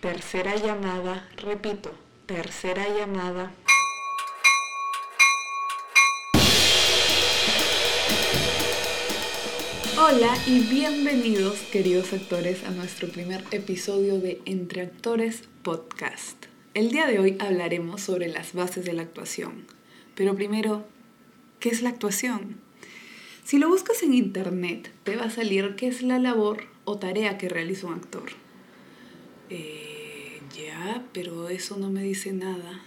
Tercera llamada, repito, tercera llamada. Hola y bienvenidos queridos actores a nuestro primer episodio de Entre Actores Podcast. El día de hoy hablaremos sobre las bases de la actuación. Pero primero, ¿qué es la actuación? Si lo buscas en internet, te va a salir qué es la labor o tarea que realiza un actor. Eh, ya, pero eso no me dice nada.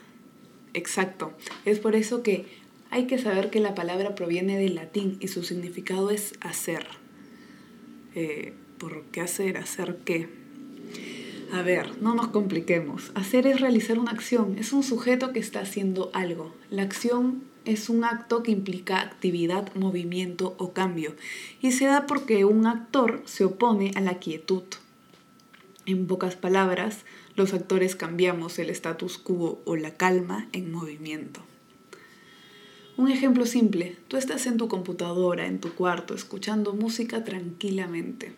Exacto, es por eso que hay que saber que la palabra proviene del latín y su significado es hacer. Eh, ¿Por qué hacer? ¿Hacer qué? A ver, no nos compliquemos. Hacer es realizar una acción, es un sujeto que está haciendo algo. La acción es un acto que implica actividad, movimiento o cambio y se da porque un actor se opone a la quietud. En pocas palabras, los actores cambiamos el status quo o la calma en movimiento. Un ejemplo simple, tú estás en tu computadora, en tu cuarto, escuchando música tranquilamente.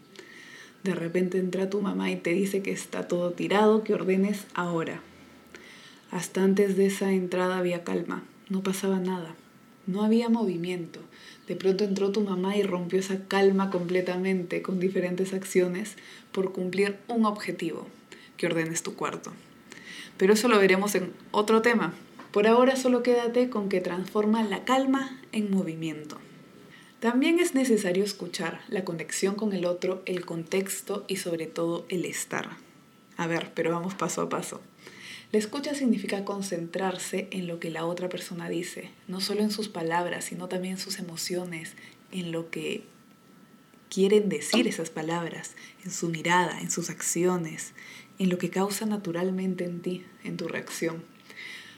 De repente entra tu mamá y te dice que está todo tirado, que ordenes ahora. Hasta antes de esa entrada había calma, no pasaba nada, no había movimiento. De pronto entró tu mamá y rompió esa calma completamente con diferentes acciones por cumplir un objetivo, que ordenes tu cuarto. Pero eso lo veremos en otro tema, por ahora solo quédate con que transforma la calma en movimiento. También es necesario escuchar la conexión con el otro, el contexto y sobre todo el estar. A ver, pero vamos paso a paso. La escucha significa concentrarse en lo que la otra persona dice, no solo en sus palabras, sino también en sus emociones, en lo que quieren decir esas palabras, en su mirada, en sus acciones, en lo que causa naturalmente en ti, en tu reacción.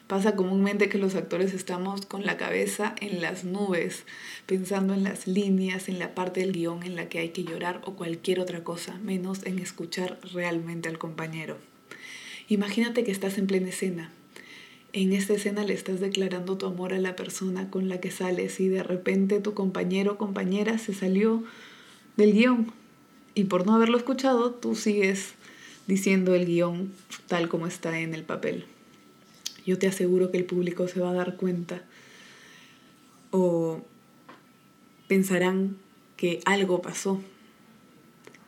Pasa comúnmente que los actores estamos con la cabeza en las nubes, pensando en las líneas, en la parte del guion en la que hay que llorar o cualquier otra cosa, menos en escuchar realmente al compañero. Imagínate que estás en plena escena. En esta escena le estás declarando tu amor a la persona con la que sales y de repente tu compañero o compañera se salió del guion y por no haberlo escuchado tú sigues diciendo el guion tal como está en el papel yo te aseguro que el público se va a dar cuenta o pensarán que algo pasó.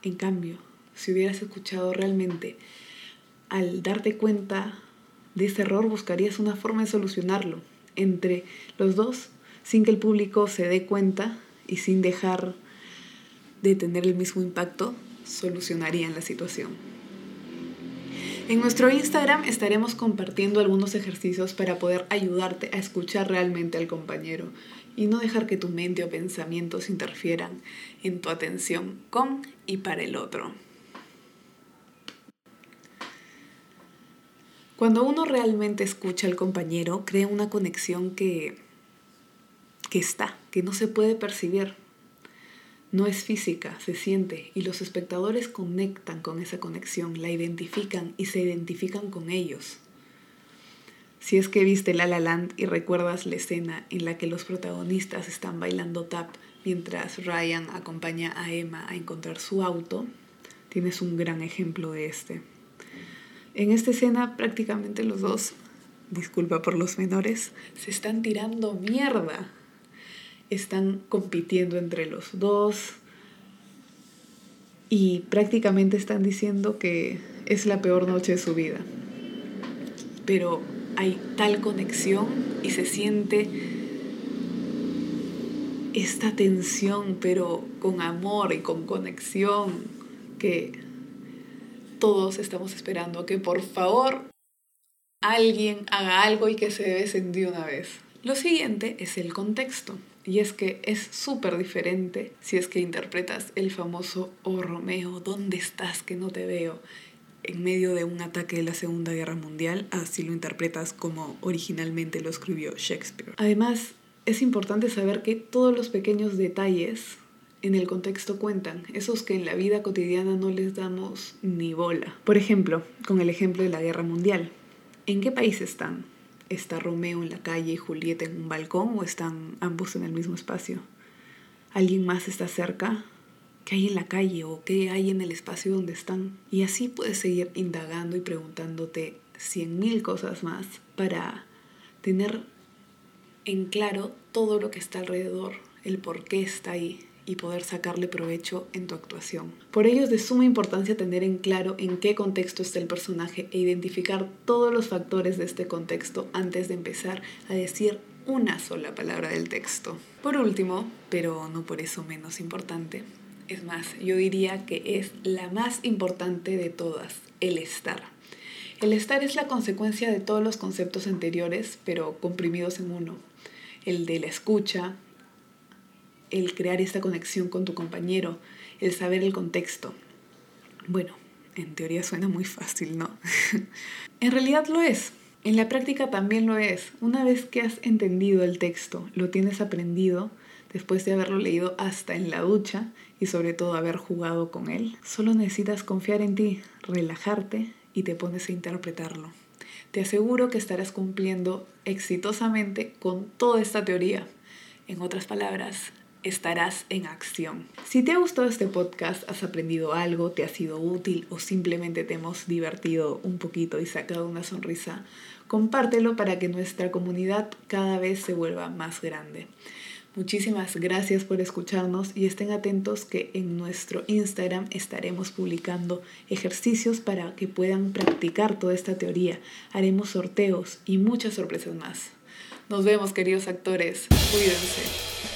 En cambio, si hubieras escuchado realmente, al darte cuenta de ese error buscarías una forma de solucionarlo entre los dos sin que el público se dé cuenta y sin dejar de tener el mismo impacto, solucionarían la situación. En nuestro Instagram estaremos compartiendo algunos ejercicios para poder ayudarte a escuchar realmente al compañero y no dejar que tu mente o pensamientos interfieran en tu atención con y para el otro. Cuando uno realmente escucha al compañero, crea una conexión que, que está, que no se puede percibir, no es física, se siente y los espectadores conectan con esa conexión, la identifican y se identifican con ellos. Si es que viste La La Land y recuerdas la escena en la que los protagonistas están bailando tap mientras Ryan acompaña a Emma a encontrar su auto, tienes un gran ejemplo de este. En esta escena prácticamente los dos, disculpa por los menores, se están tirando mierda están compitiendo entre los dos y prácticamente están diciendo que es la peor noche de su vida. Pero hay tal conexión y se siente esta tensión, pero con amor y con conexión, que todos estamos esperando que por favor alguien haga algo y que se besen de una vez. Lo siguiente es el contexto. Y es que es súper diferente si es que interpretas el famoso Oh Romeo, ¿dónde estás que no te veo? en medio de un ataque de la Segunda Guerra Mundial, así lo interpretas como originalmente lo escribió Shakespeare. Además, es importante saber que todos los pequeños detalles en el contexto cuentan, esos que en la vida cotidiana no les damos ni bola. Por ejemplo, con el ejemplo de la Guerra Mundial. ¿En qué país están? ¿Está Romeo en la calle y Julieta en un balcón o están ambos en el mismo espacio? ¿Alguien más está cerca? qué hay en la calle o qué hay en el espacio donde están. Y así puedes seguir indagando y preguntándote cien mil cosas más para tener en claro todo lo que está alrededor, el por qué está ahí y poder sacarle provecho en tu actuación. Por ello es de suma importancia tener en claro en qué contexto está el personaje e identificar todos los factores de este contexto antes de empezar a decir una sola palabra del texto. Por último, pero no por eso menos importante, es más, yo diría que es la más importante de todas, el estar. El estar es la consecuencia de todos los conceptos anteriores, pero comprimidos en uno. El de la escucha, el crear esta conexión con tu compañero, el saber el contexto. Bueno, en teoría suena muy fácil, ¿no? en realidad lo es. En la práctica también lo es. Una vez que has entendido el texto, lo tienes aprendido, después de haberlo leído hasta en la ducha y sobre todo haber jugado con él, solo necesitas confiar en ti, relajarte y te pones a interpretarlo. Te aseguro que estarás cumpliendo exitosamente con toda esta teoría. En otras palabras, estarás en acción. Si te ha gustado este podcast, has aprendido algo, te ha sido útil o simplemente te hemos divertido un poquito y sacado una sonrisa, compártelo para que nuestra comunidad cada vez se vuelva más grande. Muchísimas gracias por escucharnos y estén atentos que en nuestro Instagram estaremos publicando ejercicios para que puedan practicar toda esta teoría. Haremos sorteos y muchas sorpresas más. Nos vemos queridos actores. Cuídense.